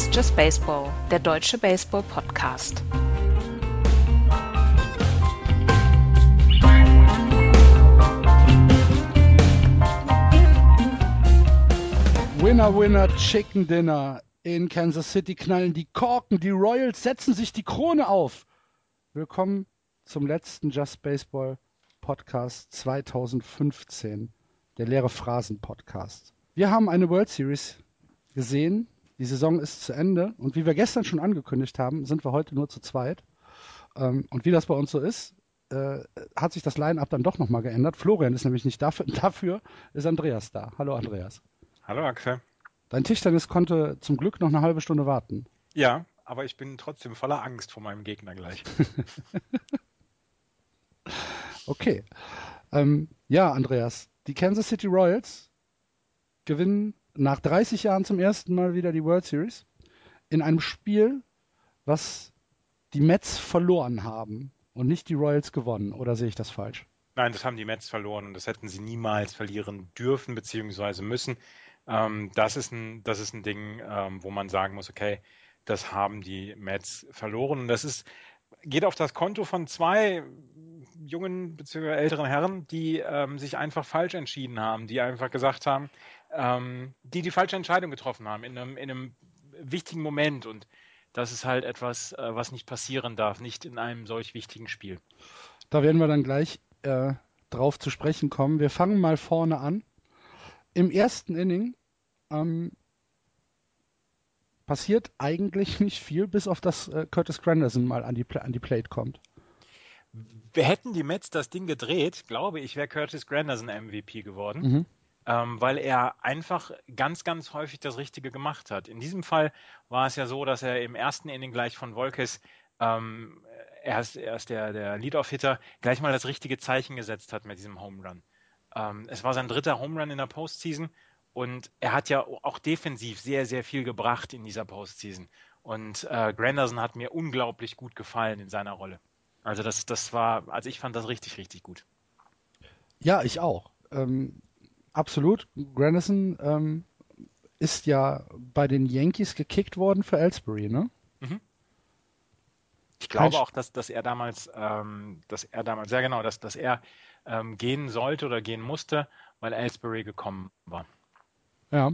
Ist Just Baseball, der deutsche Baseball-Podcast. Winner, Winner, Chicken Dinner. In Kansas City knallen die Korken, die Royals setzen sich die Krone auf. Willkommen zum letzten Just Baseball Podcast 2015, der leere Phrasen Podcast. Wir haben eine World Series gesehen. Die Saison ist zu Ende und wie wir gestern schon angekündigt haben, sind wir heute nur zu zweit. Ähm, und wie das bei uns so ist, äh, hat sich das Line-Up dann doch nochmal geändert. Florian ist nämlich nicht dafür, dafür ist Andreas da. Hallo Andreas. Hallo Axel. Dein Tischtennis konnte zum Glück noch eine halbe Stunde warten. Ja, aber ich bin trotzdem voller Angst vor meinem Gegner gleich. okay. Ähm, ja, Andreas, die Kansas City Royals gewinnen nach 30 Jahren zum ersten Mal wieder die World Series in einem Spiel, was die Mets verloren haben und nicht die Royals gewonnen. Oder sehe ich das falsch? Nein, das haben die Mets verloren und das hätten sie niemals verlieren dürfen bzw. müssen. Ähm, das, ist ein, das ist ein Ding, ähm, wo man sagen muss, okay, das haben die Mets verloren. Und das ist, geht auf das Konto von zwei jungen bzw. älteren Herren, die ähm, sich einfach falsch entschieden haben, die einfach gesagt haben, ähm, die die falsche Entscheidung getroffen haben in einem, in einem wichtigen Moment. Und das ist halt etwas, äh, was nicht passieren darf, nicht in einem solch wichtigen Spiel. Da werden wir dann gleich äh, drauf zu sprechen kommen. Wir fangen mal vorne an. Im ersten Inning ähm, passiert eigentlich nicht viel, bis auf das äh, Curtis Granderson mal an die, an die Plate kommt. Wir hätten die Mets das Ding gedreht, glaube ich, wäre Curtis Granderson MVP geworden. Mhm. Ähm, weil er einfach ganz, ganz häufig das Richtige gemacht hat. In diesem Fall war es ja so, dass er im ersten Inning gleich von Wolkes, ähm, er ist, er ist der, der Lead-Off-Hitter, gleich mal das richtige Zeichen gesetzt hat mit diesem Home Run. Ähm, es war sein dritter Home Run in der Postseason und er hat ja auch defensiv sehr, sehr viel gebracht in dieser Postseason. Und äh, Granderson hat mir unglaublich gut gefallen in seiner Rolle. Also das, das war, also ich fand das richtig, richtig gut. Ja, ich auch. Ähm, absolut. Granderson ähm, ist ja bei den Yankees gekickt worden für Ellsbury, ne? Mhm. Ich glaube auch, dass, dass er damals, ähm, dass er damals, ja genau, dass, dass er ähm, gehen sollte oder gehen musste, weil Ellsbury gekommen war. Ja,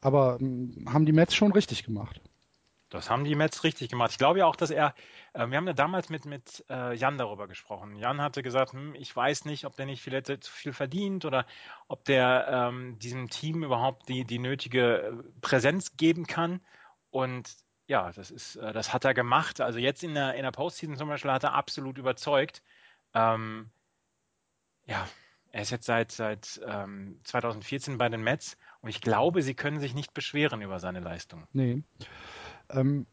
aber ähm, haben die Mets schon richtig gemacht. Das haben die Mets richtig gemacht. Ich glaube ja auch, dass er, äh, wir haben ja damals mit, mit äh, Jan darüber gesprochen. Jan hatte gesagt, hm, ich weiß nicht, ob der nicht viel, zu viel verdient oder ob der ähm, diesem Team überhaupt die, die nötige äh, Präsenz geben kann. Und ja, das ist, äh, das hat er gemacht. Also jetzt in der, in der Postseason zum Beispiel hat er absolut überzeugt. Ähm, ja, er ist jetzt seit, seit ähm, 2014 bei den Mets und ich glaube, sie können sich nicht beschweren über seine Leistung. Nee. Ähm,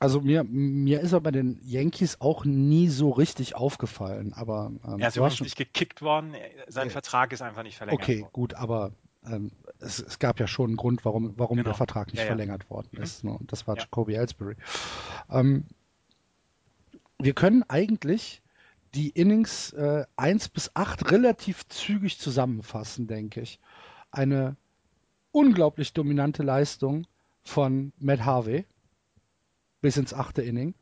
also mir, mir ist er bei den Yankees auch nie so richtig aufgefallen, aber ähm, er ist überhaupt nicht gekickt worden, sein äh, Vertrag ist einfach nicht verlängert okay, worden. Okay, gut, aber ähm, es, es, gab ja schon einen Grund, warum, warum genau. der Vertrag nicht ja, verlängert worden mhm. ist. Ne? Das war ja. Jacoby Ellsbury. Ähm, wir können eigentlich die Innings äh, 1 bis 8 relativ zügig zusammenfassen, denke ich. Eine unglaublich dominante Leistung von Matt Harvey bis ins achte Inning.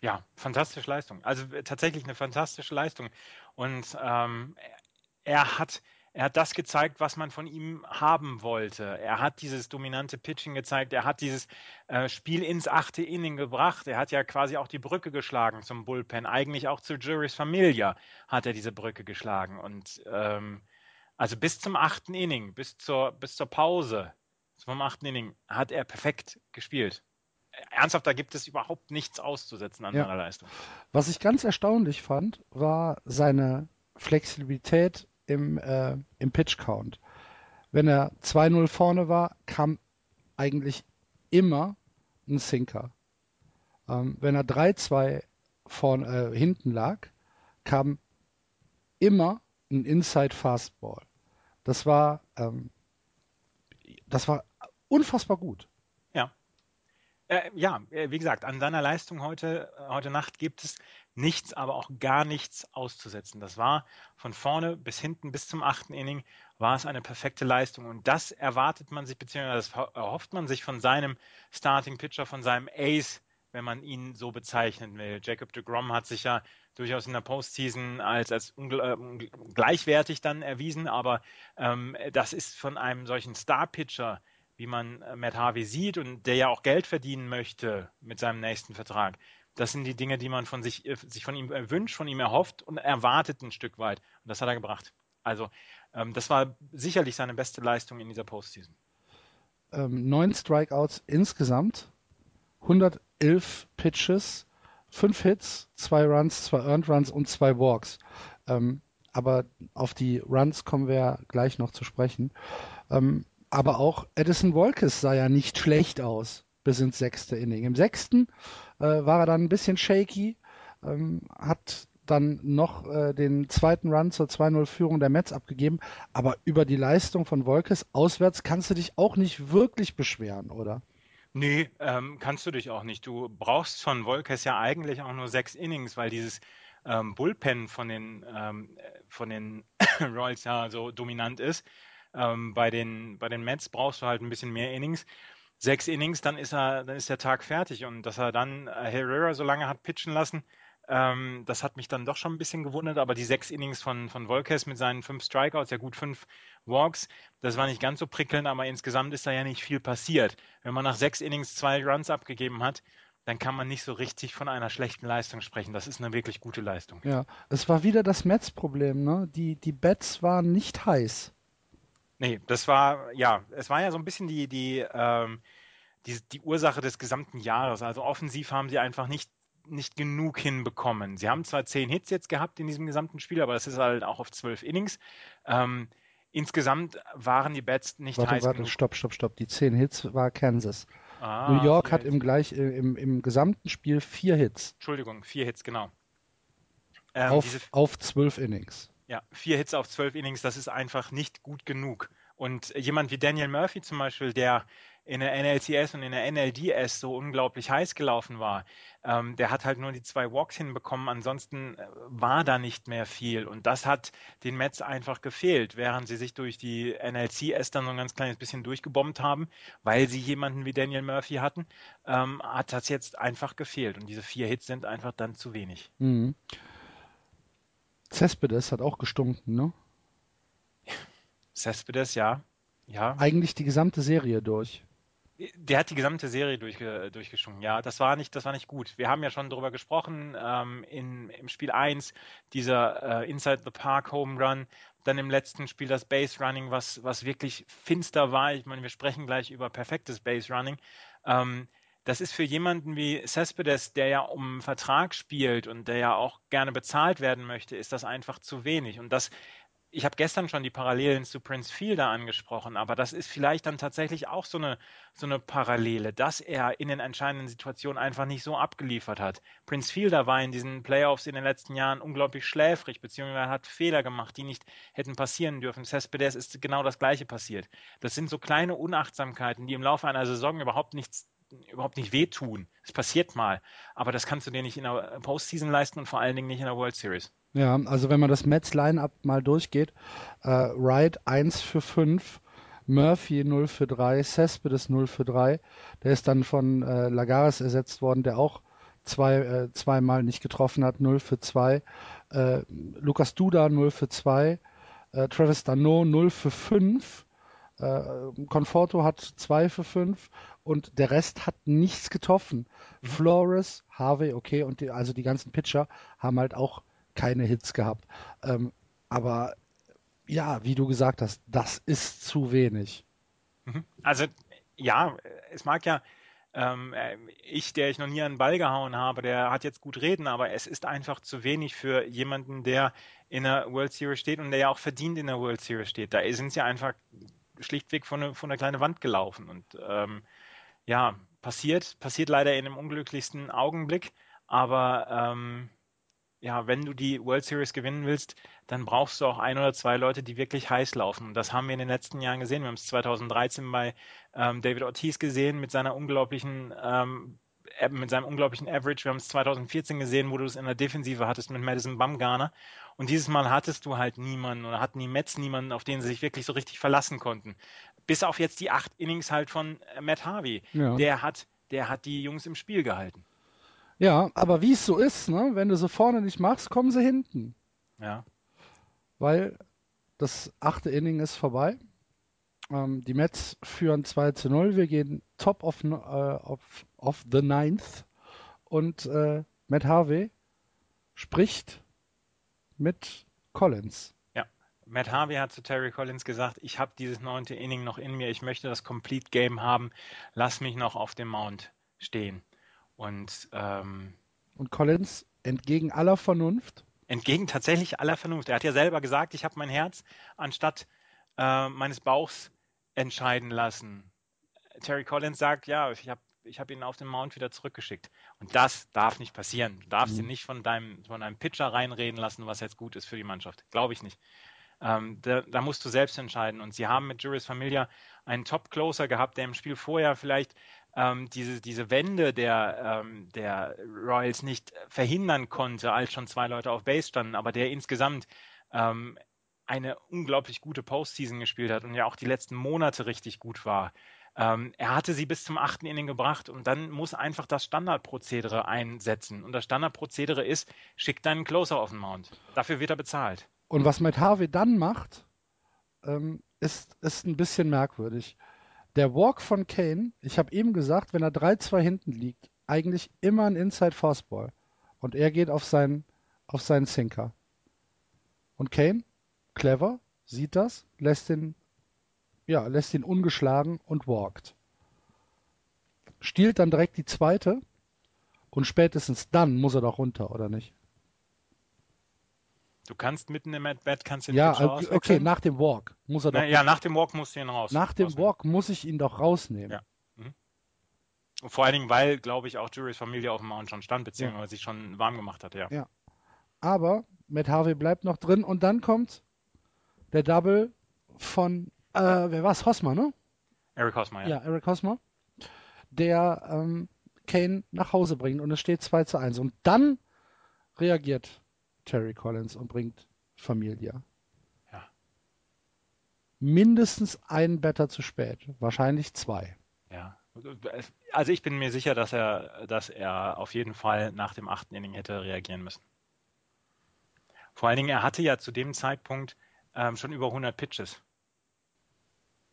Ja, fantastische Leistung. Also tatsächlich eine fantastische Leistung. Und ähm, er hat er hat das gezeigt, was man von ihm haben wollte. Er hat dieses dominante Pitching gezeigt. Er hat dieses äh, Spiel ins achte Inning gebracht. Er hat ja quasi auch die Brücke geschlagen zum Bullpen. Eigentlich auch zu Juris Familia hat er diese Brücke geschlagen. Und ähm, also bis zum achten Inning, bis zur, bis zur Pause vom achten Inning hat er perfekt gespielt. Ernsthaft, da gibt es überhaupt nichts auszusetzen an ja. seiner Leistung. Was ich ganz erstaunlich fand, war seine Flexibilität im, äh, im Pitch-Count. Wenn er 2-0 vorne war, kam eigentlich immer ein Sinker. Ähm, wenn er 3-2 äh, hinten lag, kam immer ein Inside Fastball. Das war, ähm, das war unfassbar gut. Ja. Äh, ja, äh, wie gesagt, an seiner Leistung heute, heute Nacht gibt es nichts, aber auch gar nichts auszusetzen. Das war von vorne bis hinten, bis zum achten Inning, war es eine perfekte Leistung. Und das erwartet man sich, beziehungsweise das erhofft man sich von seinem Starting Pitcher, von seinem Ace, wenn man ihn so bezeichnen will. Jacob de Grom hat sich ja durchaus in der Postseason als, als äh, gleichwertig dann erwiesen, aber ähm, das ist von einem solchen Star-Pitcher, wie man äh, Matt Harvey sieht und der ja auch Geld verdienen möchte mit seinem nächsten Vertrag. Das sind die Dinge, die man von sich, äh, sich von ihm wünscht, von ihm erhofft und erwartet ein Stück weit. Und das hat er gebracht. Also ähm, das war sicherlich seine beste Leistung in dieser Postseason. Ähm, neun Strikeouts insgesamt, 111 Pitches, fünf Hits, zwei Runs, zwei Earned Runs und zwei Walks. Ähm, aber auf die Runs kommen wir gleich noch zu sprechen. Ähm, aber auch Edison Wolkes sah ja nicht schlecht aus bis ins sechste Inning. Im sechsten äh, war er dann ein bisschen shaky, ähm, hat dann noch äh, den zweiten Run zur 2-0-Führung der Mets abgegeben. Aber über die Leistung von Wolkes auswärts kannst du dich auch nicht wirklich beschweren, oder? Nee, ähm, kannst du dich auch nicht. Du brauchst von Wolkes ja eigentlich auch nur sechs Innings, weil dieses ähm, Bullpen von den, ähm, von den Royals ja so dominant ist. Ähm, bei, den, bei den Mets brauchst du halt ein bisschen mehr Innings. Sechs Innings, dann ist er, dann ist der Tag fertig. Und dass er dann äh, Herrera so lange hat pitchen lassen, ähm, das hat mich dann doch schon ein bisschen gewundert. Aber die sechs Innings von, von Volkes mit seinen fünf Strikeouts, ja gut fünf Walks, das war nicht ganz so prickelnd, aber insgesamt ist da ja nicht viel passiert. Wenn man nach sechs Innings zwei Runs abgegeben hat, dann kann man nicht so richtig von einer schlechten Leistung sprechen. Das ist eine wirklich gute Leistung. Ja, es war wieder das Mets-Problem, ne? Die, die Bets waren nicht heiß. Nee, das war, ja, es war ja so ein bisschen die, die, ähm, die, die Ursache des gesamten Jahres. Also offensiv haben sie einfach nicht, nicht genug hinbekommen. Sie haben zwar zehn Hits jetzt gehabt in diesem gesamten Spiel, aber das ist halt auch auf zwölf Innings. Ähm, insgesamt waren die Bats nicht warte, heiß warte, genug. Stopp, stopp, stopp. Die zehn Hits war Kansas. Ah, New York hat im, gleich, im, im gesamten Spiel vier Hits. Entschuldigung, vier Hits, genau. Ähm, auf, auf zwölf Innings. Ja, vier Hits auf zwölf Innings, das ist einfach nicht gut genug. Und jemand wie Daniel Murphy zum Beispiel, der in der NLCS und in der NLDS so unglaublich heiß gelaufen war, ähm, der hat halt nur die zwei Walks hinbekommen. Ansonsten äh, war da nicht mehr viel. Und das hat den Mets einfach gefehlt, während sie sich durch die NLCS dann so ein ganz kleines bisschen durchgebombt haben, weil sie jemanden wie Daniel Murphy hatten, ähm, hat das jetzt einfach gefehlt. Und diese vier Hits sind einfach dann zu wenig. Mhm. Cespedes hat auch gestunken, ne? Cespedes, ja. ja. Eigentlich die gesamte Serie durch. Der hat die gesamte Serie durchge durchgeschwungen, ja. Das war nicht, das war nicht gut. Wir haben ja schon darüber gesprochen, ähm, in, im Spiel 1, dieser äh, Inside the Park Home Run, dann im letzten Spiel das Base Running, was, was wirklich finster war. Ich meine, wir sprechen gleich über perfektes Base Running. Ähm, das ist für jemanden wie Cespedes, der ja um einen Vertrag spielt und der ja auch gerne bezahlt werden möchte, ist das einfach zu wenig. Und das, ich habe gestern schon die Parallelen zu Prince Fielder angesprochen, aber das ist vielleicht dann tatsächlich auch so eine, so eine Parallele, dass er in den entscheidenden Situationen einfach nicht so abgeliefert hat. Prince Fielder war in diesen Playoffs in den letzten Jahren unglaublich schläfrig, beziehungsweise hat Fehler gemacht, die nicht hätten passieren dürfen. Cespedes ist genau das Gleiche passiert. Das sind so kleine Unachtsamkeiten, die im Laufe einer Saison überhaupt nichts überhaupt nicht wehtun. Es passiert mal. Aber das kannst du dir nicht in der Postseason leisten und vor allen Dingen nicht in der World Series. Ja, also wenn man das Mets Line-Up mal durchgeht, äh, Wright 1 für 5, Murphy 0 für 3, Cespedes 0 für 3. Der ist dann von äh, Lagares ersetzt worden, der auch zwei, äh, zweimal nicht getroffen hat, 0 für 2. Äh, Lucas Duda 0 für 2. Äh, Travis Dano 0 für 5. Äh, Conforto hat 2 für 5 und der Rest hat nichts getroffen. Mhm. Flores, Harvey, okay, und die, also die ganzen Pitcher haben halt auch keine Hits gehabt. Ähm, aber ja, wie du gesagt hast, das ist zu wenig. Mhm. Also ja, es mag ja ähm, ich, der ich noch nie einen Ball gehauen habe, der hat jetzt gut reden, aber es ist einfach zu wenig für jemanden, der in der World Series steht und der ja auch verdient in der World Series steht. Da sind sie einfach schlichtweg von, eine, von einer kleinen Wand gelaufen und ähm, ja, passiert, passiert leider in dem unglücklichsten Augenblick, aber ähm, ja, wenn du die World Series gewinnen willst, dann brauchst du auch ein oder zwei Leute, die wirklich heiß laufen. Und das haben wir in den letzten Jahren gesehen. Wir haben es 2013 bei ähm, David Ortiz gesehen mit seiner unglaublichen ähm, mit seinem unglaublichen Average. Wir haben es 2014 gesehen, wo du es in der Defensive hattest mit Madison Bumgarner. Und dieses Mal hattest du halt niemanden oder hatten die Mets niemanden, auf den sie sich wirklich so richtig verlassen konnten. Bis auf jetzt die acht Innings halt von Matt Harvey. Ja. Der hat, der hat die Jungs im Spiel gehalten. Ja, aber wie es so ist, ne? wenn du so vorne nicht machst, kommen sie hinten. Ja. Weil das achte Inning ist vorbei. Ähm, die Mets führen 2 zu 0. Wir gehen top of, äh, of, of the ninth. Und äh, Matt Harvey spricht mit Collins. Ja, Matt Harvey hat zu Terry Collins gesagt, ich habe dieses neunte Inning noch in mir, ich möchte das Complete Game haben, lass mich noch auf dem Mount stehen. Und, ähm, und Collins entgegen aller Vernunft? Entgegen tatsächlich aller Vernunft. Er hat ja selber gesagt, ich habe mein Herz anstatt äh, meines Bauchs entscheiden lassen. Terry Collins sagt, ja, ich habe ich hab ihn auf den Mount wieder zurückgeschickt. Und das darf nicht passieren. Du darfst mhm. ihn nicht von deinem, von deinem Pitcher reinreden lassen, was jetzt gut ist für die Mannschaft. Glaube ich nicht. Ähm, da, da, musst du selbst entscheiden. Und sie haben mit Juris Familia einen Top-Closer gehabt, der im Spiel vorher vielleicht ähm, diese, diese Wende der, ähm, der Royals nicht verhindern konnte, als schon zwei Leute auf Base standen, aber der insgesamt ähm, eine unglaublich gute Postseason gespielt hat und ja auch die letzten Monate richtig gut war. Ähm, er hatte sie bis zum achten Inning gebracht und dann muss einfach das Standardprozedere einsetzen. Und das Standardprozedere ist, schick deinen Closer auf den Mount. Dafür wird er bezahlt. Und was Matt Harvey dann macht, ähm, ist, ist ein bisschen merkwürdig. Der Walk von Kane, ich habe eben gesagt, wenn er 3-2 hinten liegt, eigentlich immer ein Inside Fastball. Und er geht auf seinen, auf seinen Sinker. Und Kane, clever, sieht das, lässt ihn, ja, lässt ihn ungeschlagen und walkt. Stiehlt dann direkt die zweite und spätestens dann muss er doch runter, oder nicht? Du kannst mitten im At-Bat kannst den Ja, Pitcher okay, nach dem Walk muss er doch. Na, ja, nach dem Walk musst du ihn raus. Nach dem rausnehmen. Walk muss ich ihn doch rausnehmen. Ja. Mhm. Und vor allen Dingen, weil, glaube ich, auch Jury's Familie auf dem Mount schon stand, beziehungsweise ja. sich schon warm gemacht hat, ja. Ja. Aber Matt Harvey bleibt noch drin und dann kommt der Double von, äh, wer war's? Hosmer, ne? Eric Hosmer, ja. Ja, Eric Hosmer. Der ähm, Kane nach Hause bringt und es steht 2 zu 1. Und dann reagiert Terry Collins und bringt Familia. Ja. Mindestens einen Better zu spät, wahrscheinlich zwei. Ja. Also ich bin mir sicher, dass er, dass er auf jeden Fall nach dem achten Inning hätte reagieren müssen. Vor allen Dingen, er hatte ja zu dem Zeitpunkt ähm, schon über 100 Pitches.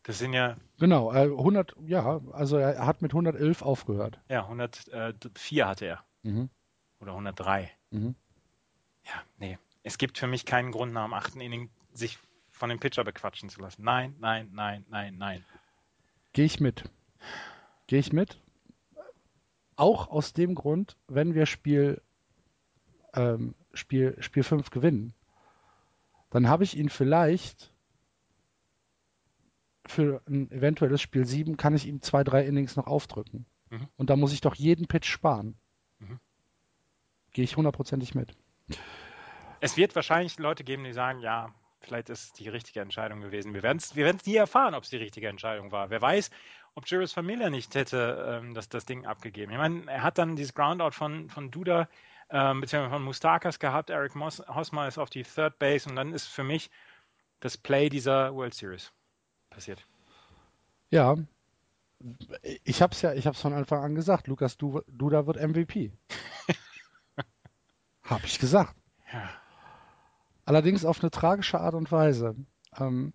Das sind ja. Genau, äh, 100, ja, also er hat mit 111 aufgehört. Ja, 104 hatte er. Mhm. Oder 103. Mhm ja, nee. Es gibt für mich keinen Grund, nach dem achten Inning sich von dem Pitcher bequatschen zu lassen. Nein, nein, nein, nein, nein. Gehe ich mit. Gehe ich mit. Auch aus dem Grund, wenn wir Spiel, ähm, Spiel, Spiel 5 gewinnen, dann habe ich ihn vielleicht für ein eventuelles Spiel 7 kann ich ihm zwei, drei Innings noch aufdrücken. Mhm. Und da muss ich doch jeden Pitch sparen. Mhm. Gehe ich hundertprozentig mit. Es wird wahrscheinlich Leute geben, die sagen, ja, vielleicht ist es die richtige Entscheidung gewesen. Wir werden es wir nie erfahren, ob es die richtige Entscheidung war. Wer weiß, ob Juris Familia nicht hätte ähm, das, das Ding abgegeben. Ich meine, er hat dann dieses Groundout von, von Duda ähm, beziehungsweise von Mustakas gehabt. Eric Moss, Hosmer ist auf die Third Base und dann ist für mich das Play dieser World Series passiert. Ja, ich habe es ja, ich habe es von Anfang an gesagt. Lukas Duda wird MVP. Habe ich gesagt. Ja. Allerdings auf eine tragische Art und Weise. Ähm,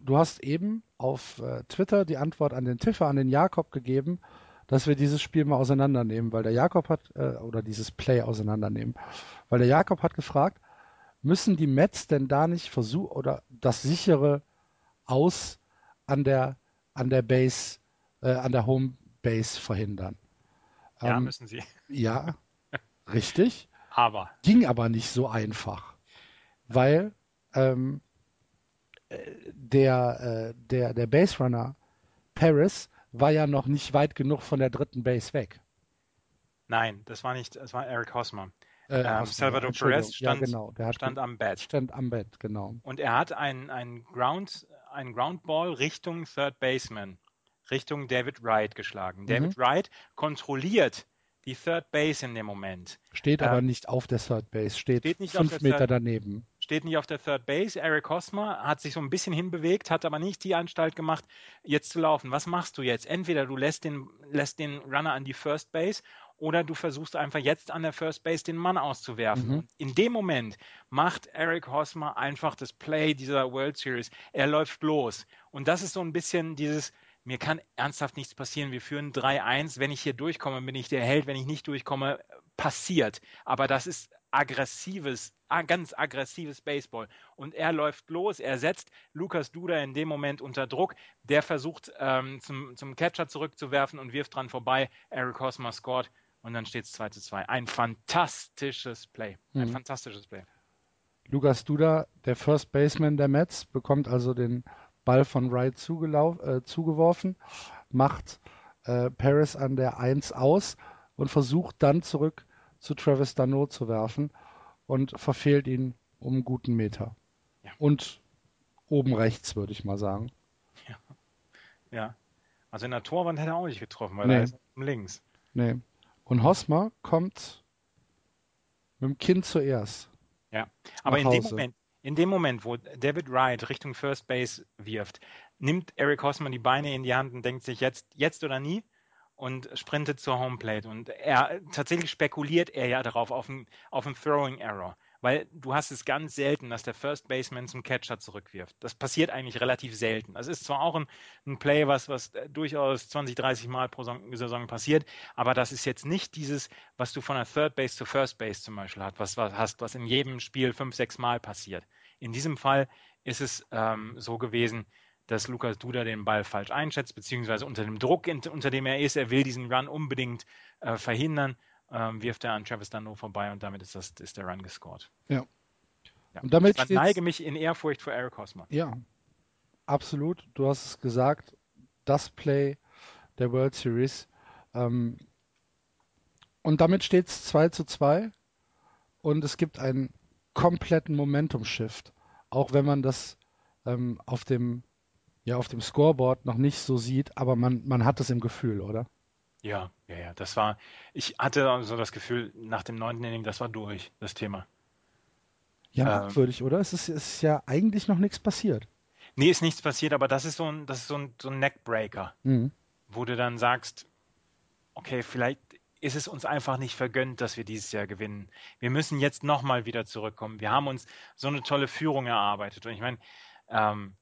du hast eben auf äh, Twitter die Antwort an den Tiffer, an den Jakob gegeben, dass wir dieses Spiel mal auseinandernehmen, weil der Jakob hat, äh, oder dieses Play auseinandernehmen, weil der Jakob hat gefragt, müssen die Mets denn da nicht versuchen, oder das sichere Aus an der, an der Base, äh, an der Home Base verhindern? Ja, ähm, müssen sie. Ja, richtig. Aber. Ging aber nicht so einfach, weil ähm, der, äh, der, der Base Runner Paris war ja noch nicht weit genug von der dritten Base weg. Nein, das war nicht, das war Eric Hosmer. Äh, ähm, Salvador Perez stand, ja, genau. Stand am Bett. Stand am Bett, genau. Und er hat einen, einen, Ground, einen Groundball Richtung Third Baseman, Richtung David Wright geschlagen. Mhm. David Wright kontrolliert die Third Base in dem Moment. Steht aber ähm, nicht auf der Third Base, steht, steht fünf Meter Third, daneben. Steht nicht auf der Third Base. Eric Hosmer hat sich so ein bisschen hinbewegt, hat aber nicht die Anstalt gemacht, jetzt zu laufen. Was machst du jetzt? Entweder du lässt den, lässt den Runner an die First Base oder du versuchst einfach jetzt an der First Base den Mann auszuwerfen. Mhm. In dem Moment macht Eric Hosmer einfach das Play dieser World Series. Er läuft los. Und das ist so ein bisschen dieses, mir kann ernsthaft nichts passieren. Wir führen 3-1. Wenn ich hier durchkomme, bin ich der Held. Wenn ich nicht durchkomme, passiert. Aber das ist aggressives, ganz aggressives Baseball. Und er läuft los, er setzt Lukas Duda in dem Moment unter Druck. Der versucht ähm, zum, zum Catcher zurückzuwerfen und wirft dran vorbei. Eric Hosmer scored und dann steht es 2 zu 2. Ein fantastisches Play. Ein mhm. fantastisches Play. Lukas Duda, der First Baseman der Mets, bekommt also den Ball von Wright äh, zugeworfen, macht äh, Paris an der 1 aus und versucht dann zurück zu Travis Dano zu werfen und verfehlt ihn um einen guten Meter. Ja. Und oben rechts, würde ich mal sagen. Ja. ja. Also in der Torwand hätte er auch nicht getroffen, weil nee. er ist links. Nee. Und Hosmer kommt mit dem Kinn zuerst. Ja, aber in dem Moment, in dem Moment, wo David Wright Richtung First Base wirft, nimmt Eric Hosmer die Beine in die Hand und denkt sich jetzt, jetzt oder nie und sprintet zur Homeplate. Und er tatsächlich spekuliert er ja darauf auf einen, auf einen Throwing Error. Weil du hast es ganz selten, dass der First Baseman zum Catcher zurückwirft. Das passiert eigentlich relativ selten. Das ist zwar auch ein, ein Play, was, was durchaus 20, 30 Mal pro Saison passiert, aber das ist jetzt nicht dieses, was du von der Third Base zu First Base zum Beispiel hast, was, was hast, was in jedem Spiel fünf, sechs Mal passiert. In diesem Fall ist es ähm, so gewesen, dass Lukas Duda den Ball falsch einschätzt, beziehungsweise unter dem Druck, unter dem er ist, er will diesen Run unbedingt äh, verhindern ähm, wirft er an Travis Dano vorbei und damit ist, das, ist der Run gescored. Ja. ja. Und damit ich neige mich in Ehrfurcht vor Eric Hosmer. Ja, absolut. Du hast es gesagt, das Play der World Series. Ähm, und damit steht es 2 zu 2 und es gibt einen kompletten Momentum-Shift. Auch wenn man das ähm, auf dem ja, auf dem Scoreboard noch nicht so sieht, aber man, man hat es im Gefühl, oder? Ja, ja, ja. Das war, ich hatte so das Gefühl, nach dem neunten Inning, das war durch, das Thema. Ja, ähm, merkwürdig, ähm, oder? Es ist, es ist ja eigentlich noch nichts passiert. Nee, ist nichts passiert, aber das ist so ein, das ist so ein, so ein Neckbreaker, mhm. wo du dann sagst, okay, vielleicht ist es uns einfach nicht vergönnt, dass wir dieses Jahr gewinnen. Wir müssen jetzt nochmal wieder zurückkommen. Wir haben uns so eine tolle Führung erarbeitet. Und ich meine, ähm,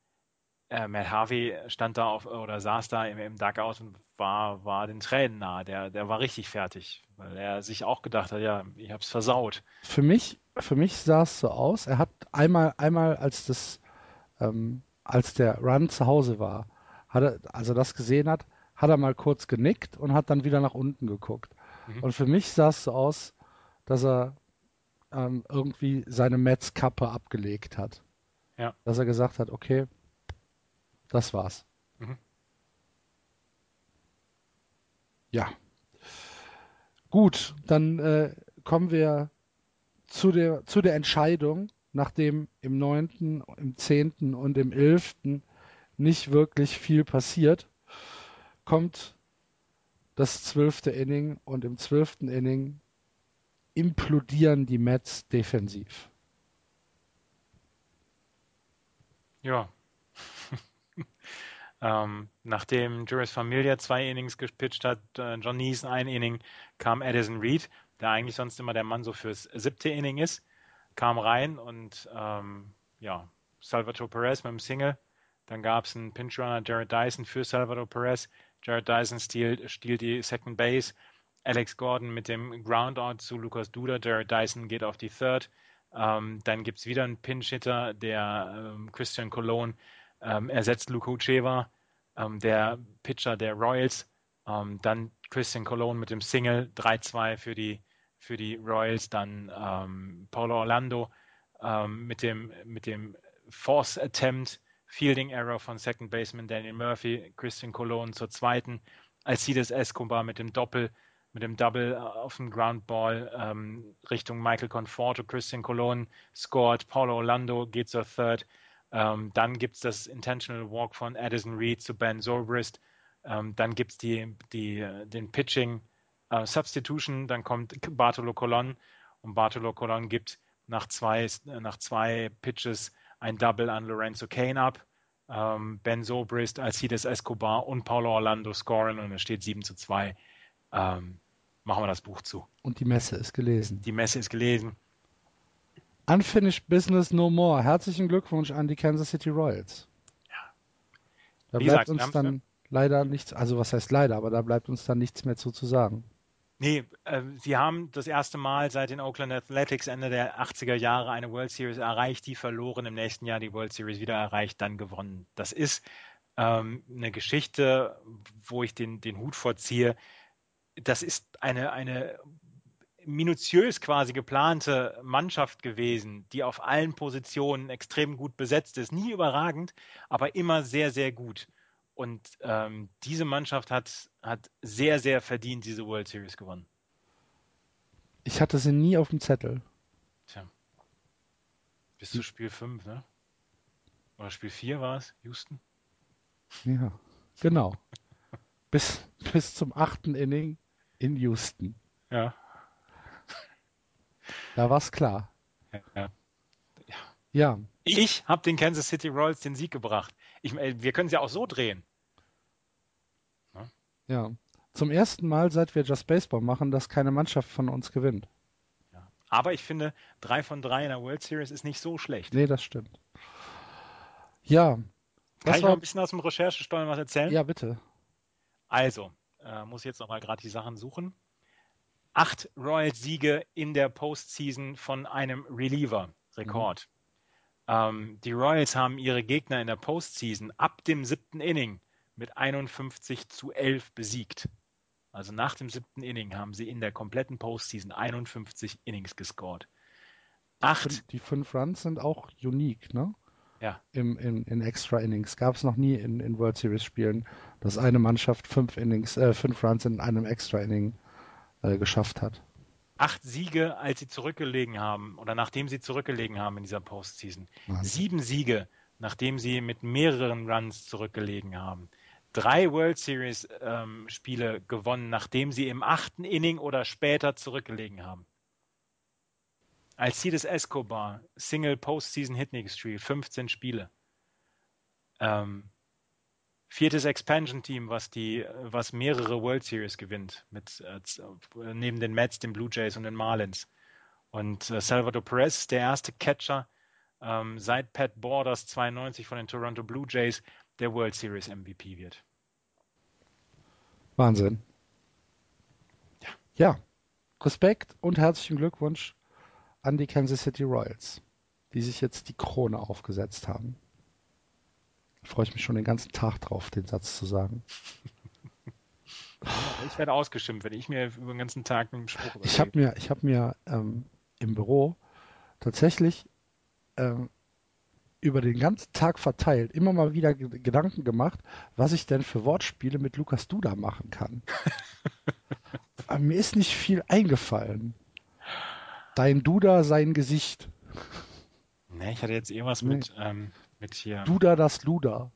äh, Matt Harvey stand da auf, oder saß da im, im Dugout und war, war den Tränen nahe. Der, der war richtig fertig, weil er sich auch gedacht hat, ja, ich hab's versaut. Für mich, für mich sah es so aus, er hat einmal, einmal als das, ähm, als der Run zu Hause war, hat er, als er das gesehen hat, hat er mal kurz genickt und hat dann wieder nach unten geguckt. Mhm. Und für mich sah es so aus, dass er ähm, irgendwie seine Metz-Kappe abgelegt hat. Ja. Dass er gesagt hat, okay, das war's. Mhm. Ja. Gut, dann äh, kommen wir zu der, zu der Entscheidung, nachdem im 9., im 10. und im 11. nicht wirklich viel passiert, kommt das zwölfte Inning und im zwölften Inning implodieren die Mets defensiv. Ja, ähm, nachdem Juris Familia zwei Innings gepitcht hat, äh, John Neeson ein Inning, kam Addison Reed, der eigentlich sonst immer der Mann so fürs siebte Inning ist, kam rein und ähm, ja, Salvatore Perez mit dem Single. Dann gab es einen Pinch-Runner, Jared Dyson für Salvador Perez. Jared Dyson stiehlt, stiehlt die Second Base. Alex Gordon mit dem Groundout zu Lucas Duda. Jared Dyson geht auf die Third. Ähm, dann gibt es wieder einen Pinch-Hitter, der ähm, Christian Cologne ähm, ersetzt Luke Ucheva, ähm, der Pitcher der Royals. Ähm, dann Christian Cologne mit dem Single 3-2 für die, für die Royals. Dann ähm, Paulo Orlando ähm, mit, dem, mit dem Force Attempt, Fielding Error von Second Baseman Daniel Murphy, Christian Cologne zur zweiten. Alcides Escobar mit dem Doppel mit dem Double auf dem Ground Ball ähm, Richtung Michael Conforto, Christian Colon scored, Paulo Orlando geht zur Third. Ähm, dann gibt es das Intentional Walk von Addison Reed zu Ben Zobrist. Ähm, dann gibt es die, die, den Pitching äh, Substitution. Dann kommt Bartolo Colon und Bartolo Colon gibt nach zwei, nach zwei Pitches ein Double an Lorenzo Kane ab. Ähm, ben Zobrist, Alcides Escobar und Paulo Orlando scoren und es steht 7 zu 2. Ähm, machen wir das Buch zu. Und die Messe ist gelesen. Die Messe ist gelesen. Unfinished Business No More. Herzlichen Glückwunsch an die Kansas City Royals. Ja. Da Wie bleibt gesagt, uns dann leider nichts, also was heißt leider, aber da bleibt uns dann nichts mehr zu, zu sagen. Nee, äh, sie haben das erste Mal seit den Oakland Athletics Ende der 80er Jahre eine World Series erreicht, die verloren, im nächsten Jahr die World Series wieder erreicht, dann gewonnen. Das ist ähm, eine Geschichte, wo ich den, den Hut vorziehe. Das ist eine, eine minutiös quasi geplante Mannschaft gewesen, die auf allen Positionen extrem gut besetzt ist. Nie überragend, aber immer sehr, sehr gut. Und ähm, diese Mannschaft hat, hat sehr, sehr verdient diese World Series gewonnen. Ich hatte sie nie auf dem Zettel. Tja. Bis zu Spiel 5, ne? Oder Spiel 4 war es, Houston? Ja, genau. bis, bis zum achten Inning in Houston. Ja. Da war es klar. Ja. ja. Ich habe den Kansas City Royals den Sieg gebracht. Ich, wir können es ja auch so drehen. Ja? ja. Zum ersten Mal, seit wir Just Baseball machen, dass keine Mannschaft von uns gewinnt. Ja. Aber ich finde, drei von drei in der World Series ist nicht so schlecht. Nee, das stimmt. Ja. Kann ich war... noch ein bisschen aus dem Recherchestollen was erzählen? Ja, bitte. Also, äh, muss jetzt nochmal gerade die Sachen suchen acht Royals-Siege in der Postseason von einem Reliever-Rekord. Mhm. Ähm, die Royals haben ihre Gegner in der Postseason ab dem siebten Inning mit 51 zu 11 besiegt. Also nach dem siebten Inning haben sie in der kompletten Postseason 51 Innings gescored. Acht. Die fünf Runs sind auch unique, ne? Ja. Im, in, in Extra Innings. Gab es noch nie in, in World Series Spielen, dass eine Mannschaft fünf Innings, äh, fünf Runs in einem Extra Inning äh, geschafft hat. Acht Siege, als sie zurückgelegen haben oder nachdem sie zurückgelegen haben in dieser Postseason. Wahnsinn. Sieben Siege, nachdem sie mit mehreren Runs zurückgelegen haben. Drei World Series ähm, Spiele gewonnen, nachdem sie im achten Inning oder später zurückgelegen haben. Alcides Escobar, Single Postseason Hitting Streak, 15 Spiele. Ähm, viertes Expansion-Team, was was mehrere World Series gewinnt, mit äh, neben den Mets, den Blue Jays und den Marlins. Und äh, Salvador Perez der erste Catcher ähm, seit Pat Borders 92 von den Toronto Blue Jays, der World Series MVP wird. Wahnsinn. Ja. ja. Respekt und herzlichen Glückwunsch an die Kansas City Royals, die sich jetzt die Krone aufgesetzt haben freue ich mich schon den ganzen Tag drauf, den Satz zu sagen. Ich werde ausgeschimpft, wenn ich mir über den ganzen Tag einen Spruch überlege. Ich habe mir, ich hab mir ähm, im Büro tatsächlich ähm, über den ganzen Tag verteilt immer mal wieder Gedanken gemacht, was ich denn für Wortspiele mit Lukas Duda machen kann. Aber mir ist nicht viel eingefallen. Dein Duda, sein Gesicht. Ne, ich hatte jetzt irgendwas nee. mit, ähm, mit hier. Duda das Luda.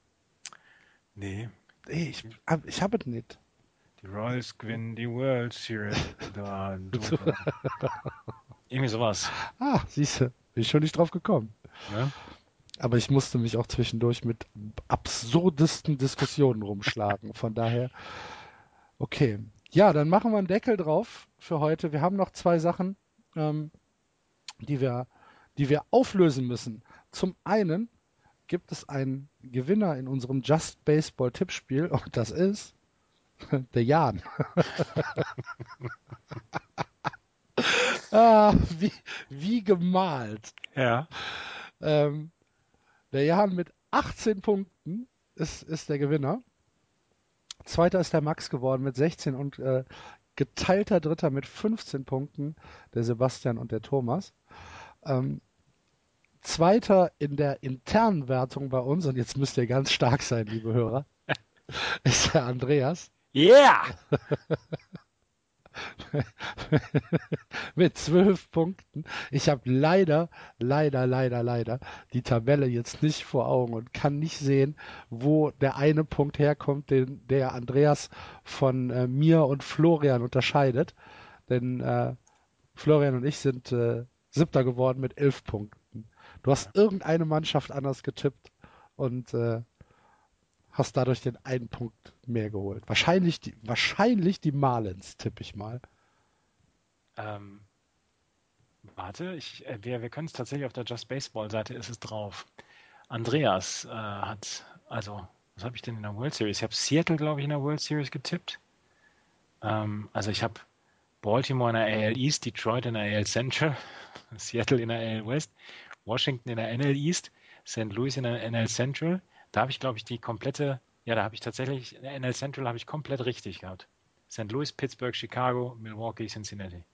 Nee. Nee, ich, ich habe es nicht. Die Royals gewinnen die World Series. da, Irgendwie sowas. Ah, siehst du, bin ich schon nicht drauf gekommen. Ja? Aber ich musste mich auch zwischendurch mit absurdesten Diskussionen rumschlagen. Von daher, okay. Ja, dann machen wir einen Deckel drauf für heute. Wir haben noch zwei Sachen, ähm, die, wir, die wir auflösen müssen. Zum einen gibt es einen Gewinner in unserem Just Baseball Tippspiel und das ist der Jan. ah, wie, wie gemalt. Ja. Ähm, der Jan mit 18 Punkten ist, ist der Gewinner. Zweiter ist der Max geworden mit 16 und äh, geteilter Dritter mit 15 Punkten, der Sebastian und der Thomas. Ähm, Zweiter in der internen Wertung bei uns, und jetzt müsst ihr ganz stark sein, liebe Hörer, ist der Andreas. Yeah! mit zwölf Punkten. Ich habe leider, leider, leider, leider die Tabelle jetzt nicht vor Augen und kann nicht sehen, wo der eine Punkt herkommt, den der Andreas von äh, mir und Florian unterscheidet. Denn äh, Florian und ich sind äh, Siebter geworden mit elf Punkten. Du hast irgendeine Mannschaft anders getippt und äh, hast dadurch den einen Punkt mehr geholt. Wahrscheinlich die, wahrscheinlich die Marlins, tippe ich mal. Ähm, warte, ich, äh, wir, wir können es tatsächlich auf der Just Baseball Seite ist es drauf. Andreas äh, hat, also, was habe ich denn in der World Series? Ich habe Seattle, glaube ich, in der World Series getippt. Ähm, also ich habe Baltimore in der AL East, Detroit in der AL Central, Seattle in der AL West, Washington in der NL East, St. Louis in der NL Central. Da habe ich, glaube ich, die komplette, ja, da habe ich tatsächlich, in der NL Central habe ich komplett richtig gehabt. St. Louis, Pittsburgh, Chicago, Milwaukee, Cincinnati.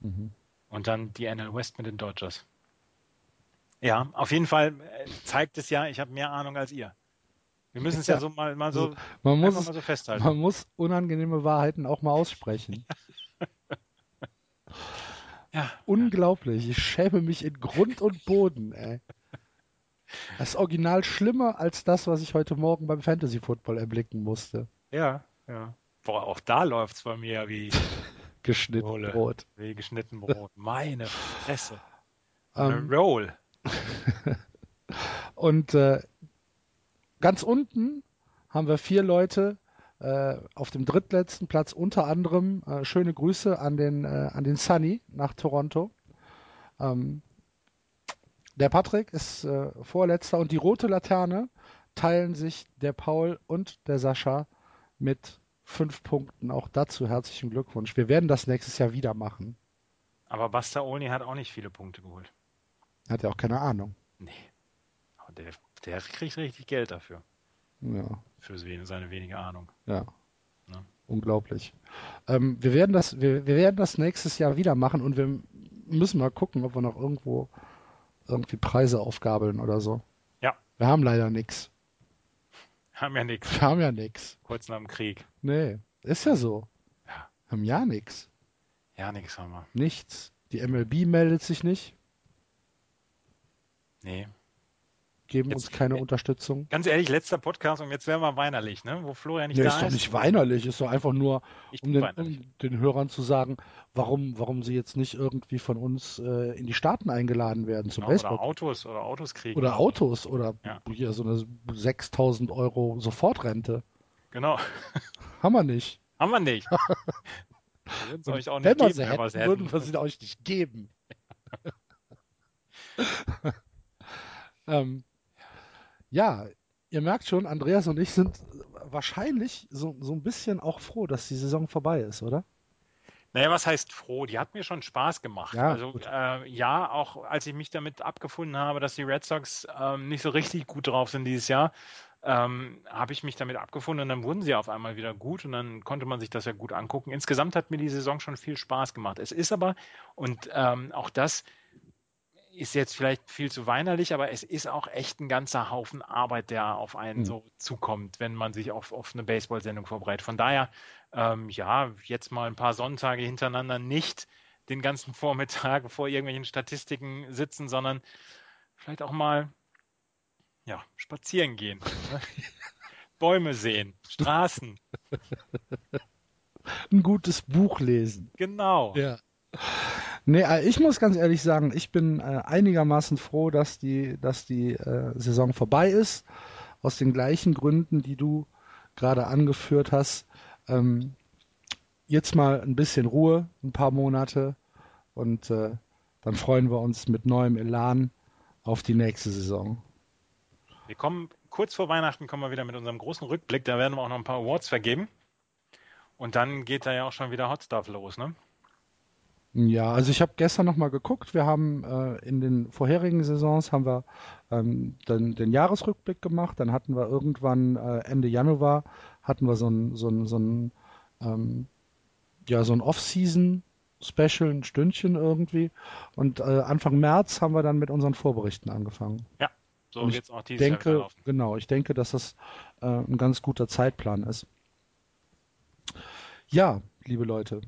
Mhm. Und dann die NL West mit den Dodgers. Ja, auf jeden Fall äh, zeigt es ja, ich habe mehr Ahnung als ihr. Wir müssen es ja, ja so mal, mal so, man muss, mal so festhalten. Man muss unangenehme Wahrheiten auch mal aussprechen. ja. Unglaublich. Ich schäme mich in Grund und Boden, ey. Das ist original schlimmer als das, was ich heute Morgen beim Fantasy Football erblicken musste. Ja, ja. Boah, auch da läuft es bei mir wie geschnitten Rolle. Brot. Wie geschnitten Brot. Meine Fresse. Um, ähm, Roll. und äh, ganz unten haben wir vier Leute äh, auf dem drittletzten Platz, unter anderem äh, schöne Grüße an den, äh, an den Sunny nach Toronto. Ähm, der Patrick ist äh, Vorletzter und die rote Laterne teilen sich der Paul und der Sascha mit fünf Punkten. Auch dazu herzlichen Glückwunsch. Wir werden das nächstes Jahr wieder machen. Aber Basta Olni hat auch nicht viele Punkte geholt. Hat ja auch keine Ahnung. Nee. Aber der, der kriegt richtig Geld dafür. Ja. Für seine wenige Ahnung. Ja. ja. Unglaublich. Ähm, wir, werden das, wir, wir werden das nächstes Jahr wieder machen und wir müssen mal gucken, ob wir noch irgendwo irgendwie Preise aufgabeln oder so. Ja. Wir haben leider nichts. Haben ja nichts. Wir haben ja nichts. Kurz nach dem Krieg. Nee, ist ja so. Ja. Haben ja nichts. Ja, nichts haben wir. Nichts. Die MLB meldet sich nicht. Nee geben jetzt, uns keine Unterstützung. Ganz ehrlich, letzter Podcast und jetzt wären wir weinerlich, ne? wo Florian nicht nee, da ist. ist doch nicht weinerlich, ist doch einfach nur, um den, um den, Hörern zu sagen, warum, warum sie jetzt nicht irgendwie von uns äh, in die Staaten eingeladen werden zum genau, Baseball. Oder Autos, oder Autos kriegen. Oder Autos, oder ja. hier so eine 6000 Euro Sofortrente. Genau. Haben wir nicht. Haben wir nicht. wir euch auch nicht wenn wir sie hätten, würden wir sie euch nicht geben. ähm, ja, ihr merkt schon, Andreas und ich sind wahrscheinlich so, so ein bisschen auch froh, dass die Saison vorbei ist, oder? Naja, was heißt froh? Die hat mir schon Spaß gemacht. Ja, also äh, ja, auch als ich mich damit abgefunden habe, dass die Red Sox ähm, nicht so richtig gut drauf sind dieses Jahr, ähm, habe ich mich damit abgefunden und dann wurden sie auf einmal wieder gut und dann konnte man sich das ja gut angucken. Insgesamt hat mir die Saison schon viel Spaß gemacht. Es ist aber, und ähm, auch das ist jetzt vielleicht viel zu weinerlich, aber es ist auch echt ein ganzer Haufen Arbeit, der auf einen mhm. so zukommt, wenn man sich auf, auf eine Baseball-Sendung vorbereitet. Von daher, ähm, ja, jetzt mal ein paar Sonntage hintereinander nicht den ganzen Vormittag vor irgendwelchen Statistiken sitzen, sondern vielleicht auch mal ja, spazieren gehen. Ne? Bäume sehen, Straßen. Ein gutes Buch lesen. Genau. Ja. Nee, äh, ich muss ganz ehrlich sagen, ich bin äh, einigermaßen froh, dass die, dass die äh, Saison vorbei ist. Aus den gleichen Gründen, die du gerade angeführt hast. Ähm, jetzt mal ein bisschen Ruhe, ein paar Monate und dann freuen wir uns mit neuem Elan auf die nächste Saison. Wir kommen kurz vor Weihnachten kommen wir wieder mit unserem großen Rückblick. Da werden wir auch noch ein paar Awards vergeben. Und dann geht da ja auch schon wieder Hot Stuff los, ne? Ja, also ich habe gestern nochmal geguckt. Wir haben äh, in den vorherigen Saisons haben wir ähm, den, den Jahresrückblick gemacht. Dann hatten wir irgendwann äh, Ende Januar hatten wir so ein so ein, so ein ähm, ja so ein Off-Season Special, ein Stündchen irgendwie. Und äh, Anfang März haben wir dann mit unseren Vorberichten angefangen. Ja, so wird es auch dieses denke, Jahr Genau, ich denke, dass das äh, ein ganz guter Zeitplan ist. Ja, liebe Leute,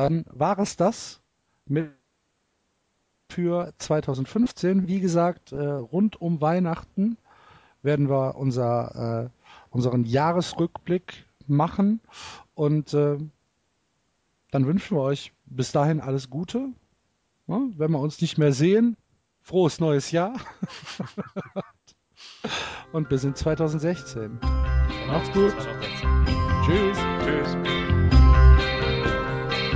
dann war es das mit für 2015. Wie gesagt, äh, rund um Weihnachten werden wir unser, äh, unseren Jahresrückblick machen und äh, dann wünschen wir euch bis dahin alles Gute. Wenn wir uns nicht mehr sehen, frohes neues Jahr. und bis in 2016. Macht's gut. Tschüss. Tschüss.